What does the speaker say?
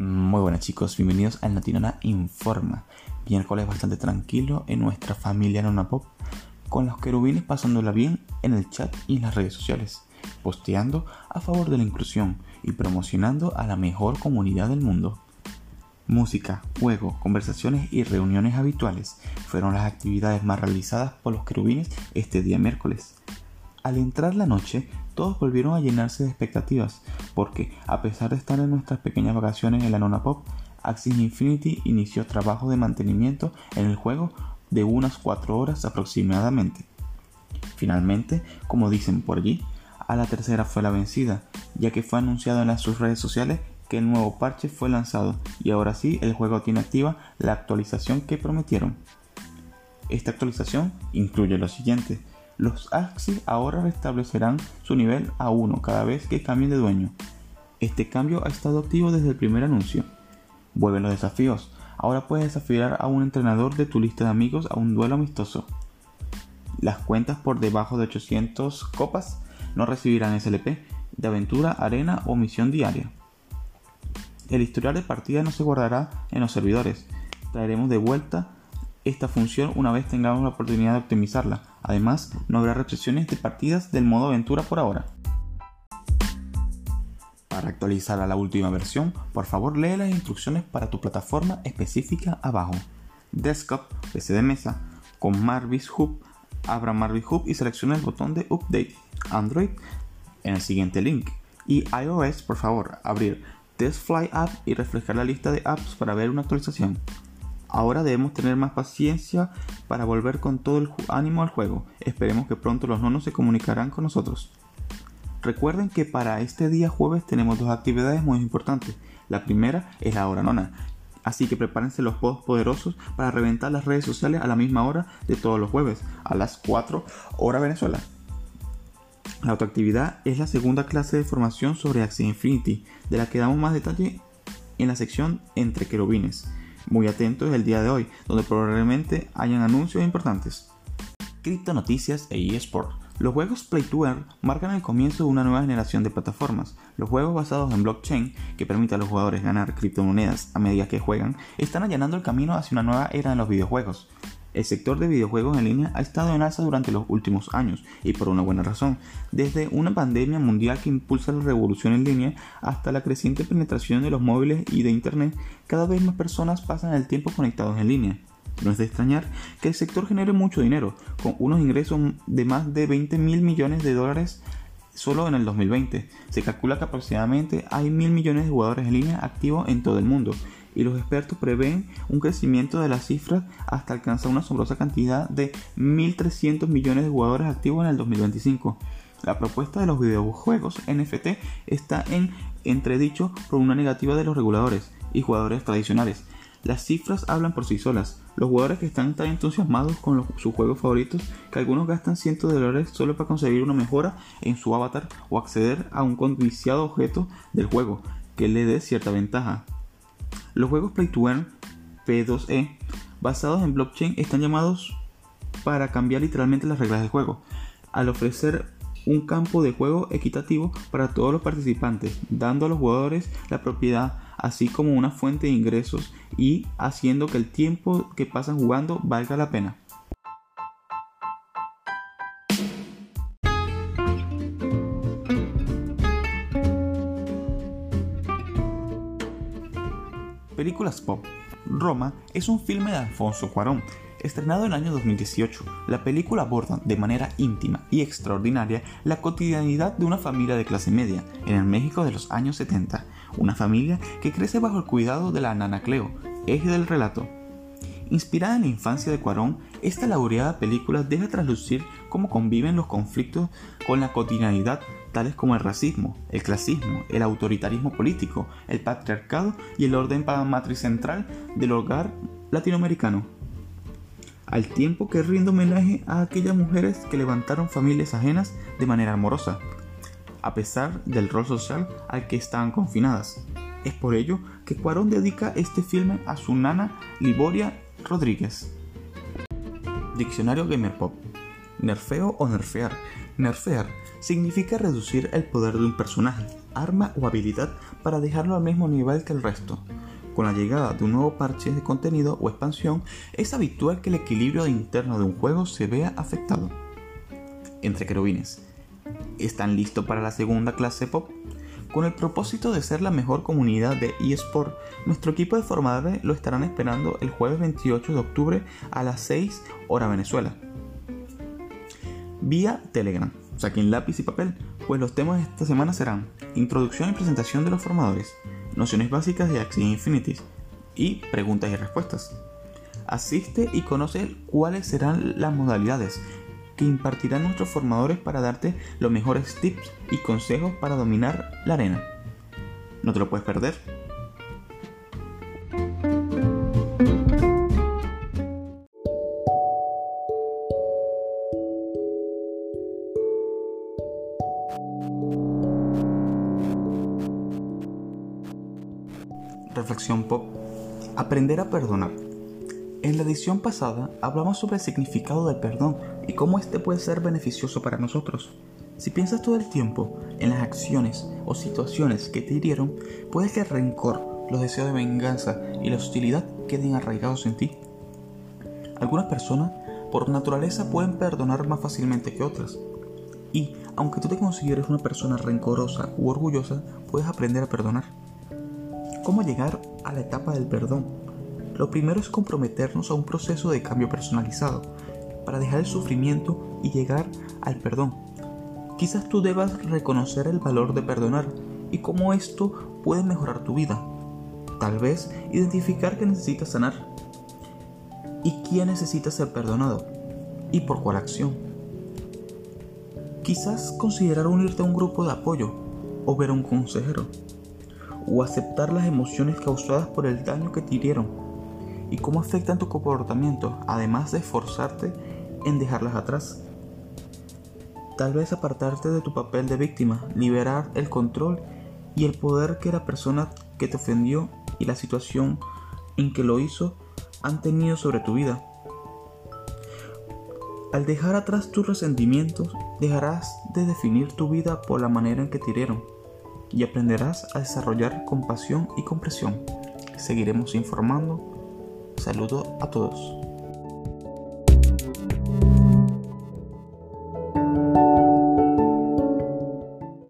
Muy buenas chicos, bienvenidos al Notinona Informa. Miércoles bastante tranquilo en nuestra familia Nona Pop, con los querubines pasándola bien en el chat y en las redes sociales, posteando a favor de la inclusión y promocionando a la mejor comunidad del mundo. Música, juegos, conversaciones y reuniones habituales fueron las actividades más realizadas por los querubines este día miércoles. Al entrar la noche, todos volvieron a llenarse de expectativas, porque a pesar de estar en nuestras pequeñas vacaciones en la Nona Pop, Axis Infinity inició trabajo de mantenimiento en el juego de unas 4 horas aproximadamente. Finalmente, como dicen por allí, a la tercera fue la vencida, ya que fue anunciado en las sus redes sociales que el nuevo parche fue lanzado y ahora sí el juego tiene activa la actualización que prometieron. Esta actualización incluye lo siguiente, los Axis ahora restablecerán su nivel a 1 cada vez que cambien de dueño. Este cambio ha estado activo desde el primer anuncio. Vuelven los desafíos. Ahora puedes desafiar a un entrenador de tu lista de amigos a un duelo amistoso. Las cuentas por debajo de 800 copas no recibirán SLP de aventura, arena o misión diaria. El historial de partida no se guardará en los servidores. Traeremos de vuelta esta función una vez tengamos la oportunidad de optimizarla. Además, no habrá restricciones de partidas del modo aventura por ahora. Para actualizar a la última versión, por favor lee las instrucciones para tu plataforma específica abajo. Desktop, PC de mesa, con Marvis Hub, abra Marvis Hub y selecciona el botón de Update Android en el siguiente link. Y iOS, por favor, abrir Test Fly App y reflejar la lista de apps para ver una actualización. Ahora debemos tener más paciencia para volver con todo el ánimo al juego. Esperemos que pronto los nonos se comunicarán con nosotros. Recuerden que para este día jueves tenemos dos actividades muy importantes. La primera es la hora nona, así que prepárense los posts poderosos para reventar las redes sociales a la misma hora de todos los jueves, a las 4 hora Venezuela. La otra actividad es la segunda clase de formación sobre Axie Infinity, de la que damos más detalle en la sección Entre querubines muy atentos el día de hoy, donde probablemente hayan anuncios importantes. Cripto Noticias e eSport. Los juegos Play to Earn marcan el comienzo de una nueva generación de plataformas. Los juegos basados en blockchain, que permiten a los jugadores ganar criptomonedas a medida que juegan, están allanando el camino hacia una nueva era en los videojuegos. El sector de videojuegos en línea ha estado en alza durante los últimos años y por una buena razón, desde una pandemia mundial que impulsa la revolución en línea hasta la creciente penetración de los móviles y de Internet, cada vez más personas pasan el tiempo conectados en línea. No es de extrañar que el sector genere mucho dinero, con unos ingresos de más de 20 mil millones de dólares solo en el 2020. Se calcula que aproximadamente hay mil millones de jugadores en línea activos en todo el mundo y los expertos prevén un crecimiento de las cifras hasta alcanzar una asombrosa cantidad de 1.300 millones de jugadores activos en el 2025. La propuesta de los videojuegos NFT está en entredicho por una negativa de los reguladores y jugadores tradicionales. Las cifras hablan por sí solas. Los jugadores que están tan entusiasmados con sus juegos favoritos que algunos gastan cientos de dólares solo para conseguir una mejora en su avatar o acceder a un codiciado objeto del juego que le dé cierta ventaja. Los juegos Play to Earn P2E basados en blockchain están llamados para cambiar literalmente las reglas del juego, al ofrecer un campo de juego equitativo para todos los participantes, dando a los jugadores la propiedad así como una fuente de ingresos y haciendo que el tiempo que pasan jugando valga la pena. Pop. Roma es un filme de Alfonso Cuarón, estrenado en el año 2018. La película aborda de manera íntima y extraordinaria la cotidianidad de una familia de clase media en el México de los años 70, una familia que crece bajo el cuidado de la nana Cleo, eje del relato. Inspirada en la infancia de Cuarón, esta laureada película deja traslucir cómo conviven los conflictos con la cotidianidad tales como el racismo, el clasismo, el autoritarismo político, el patriarcado y el orden central del hogar latinoamericano. Al tiempo que rinde homenaje a aquellas mujeres que levantaron familias ajenas de manera amorosa, a pesar del rol social al que estaban confinadas. Es por ello que Cuarón dedica este filme a su nana Liboria Rodríguez. Diccionario Gamer Pop. Nerfeo o nerfear. Nerfear significa reducir el poder de un personaje, arma o habilidad para dejarlo al mismo nivel que el resto. Con la llegada de un nuevo parche de contenido o expansión, es habitual que el equilibrio interno de un juego se vea afectado. Entre querubines, ¿están listos para la segunda clase pop? Con el propósito de ser la mejor comunidad de eSport, nuestro equipo de formadores lo estarán esperando el jueves 28 de octubre a las 6 hora Venezuela. Vía Telegram, saquen lápiz y papel, pues los temas de esta semana serán Introducción y presentación de los formadores, Nociones básicas de Axie Infinity y preguntas y respuestas. Asiste y conoce cuáles serán las modalidades que impartirán nuestros formadores para darte los mejores tips y consejos para dominar la arena. No te lo puedes perder. Reflexión Pop. Aprender a perdonar. En la edición pasada hablamos sobre el significado del perdón y cómo este puede ser beneficioso para nosotros. Si piensas todo el tiempo en las acciones o situaciones que te hirieron, puede que el rencor, los deseos de venganza y la hostilidad queden arraigados en ti. Algunas personas, por naturaleza, pueden perdonar más fácilmente que otras. Y, aunque tú te consideres una persona rencorosa u orgullosa, puedes aprender a perdonar. ¿Cómo llegar a la etapa del perdón? Lo primero es comprometernos a un proceso de cambio personalizado para dejar el sufrimiento y llegar al perdón. Quizás tú debas reconocer el valor de perdonar y cómo esto puede mejorar tu vida. Tal vez identificar que necesitas sanar y quién necesita ser perdonado y por cuál acción. Quizás considerar unirte a un grupo de apoyo o ver a un consejero o aceptar las emociones causadas por el daño que te hirieron y cómo afectan tu comportamiento, además de esforzarte en dejarlas atrás. Tal vez apartarte de tu papel de víctima, liberar el control y el poder que la persona que te ofendió y la situación en que lo hizo han tenido sobre tu vida. Al dejar atrás tus resentimientos, dejarás de definir tu vida por la manera en que te hirieron y aprenderás a desarrollar compasión y comprensión. Seguiremos informando. Saludo a todos.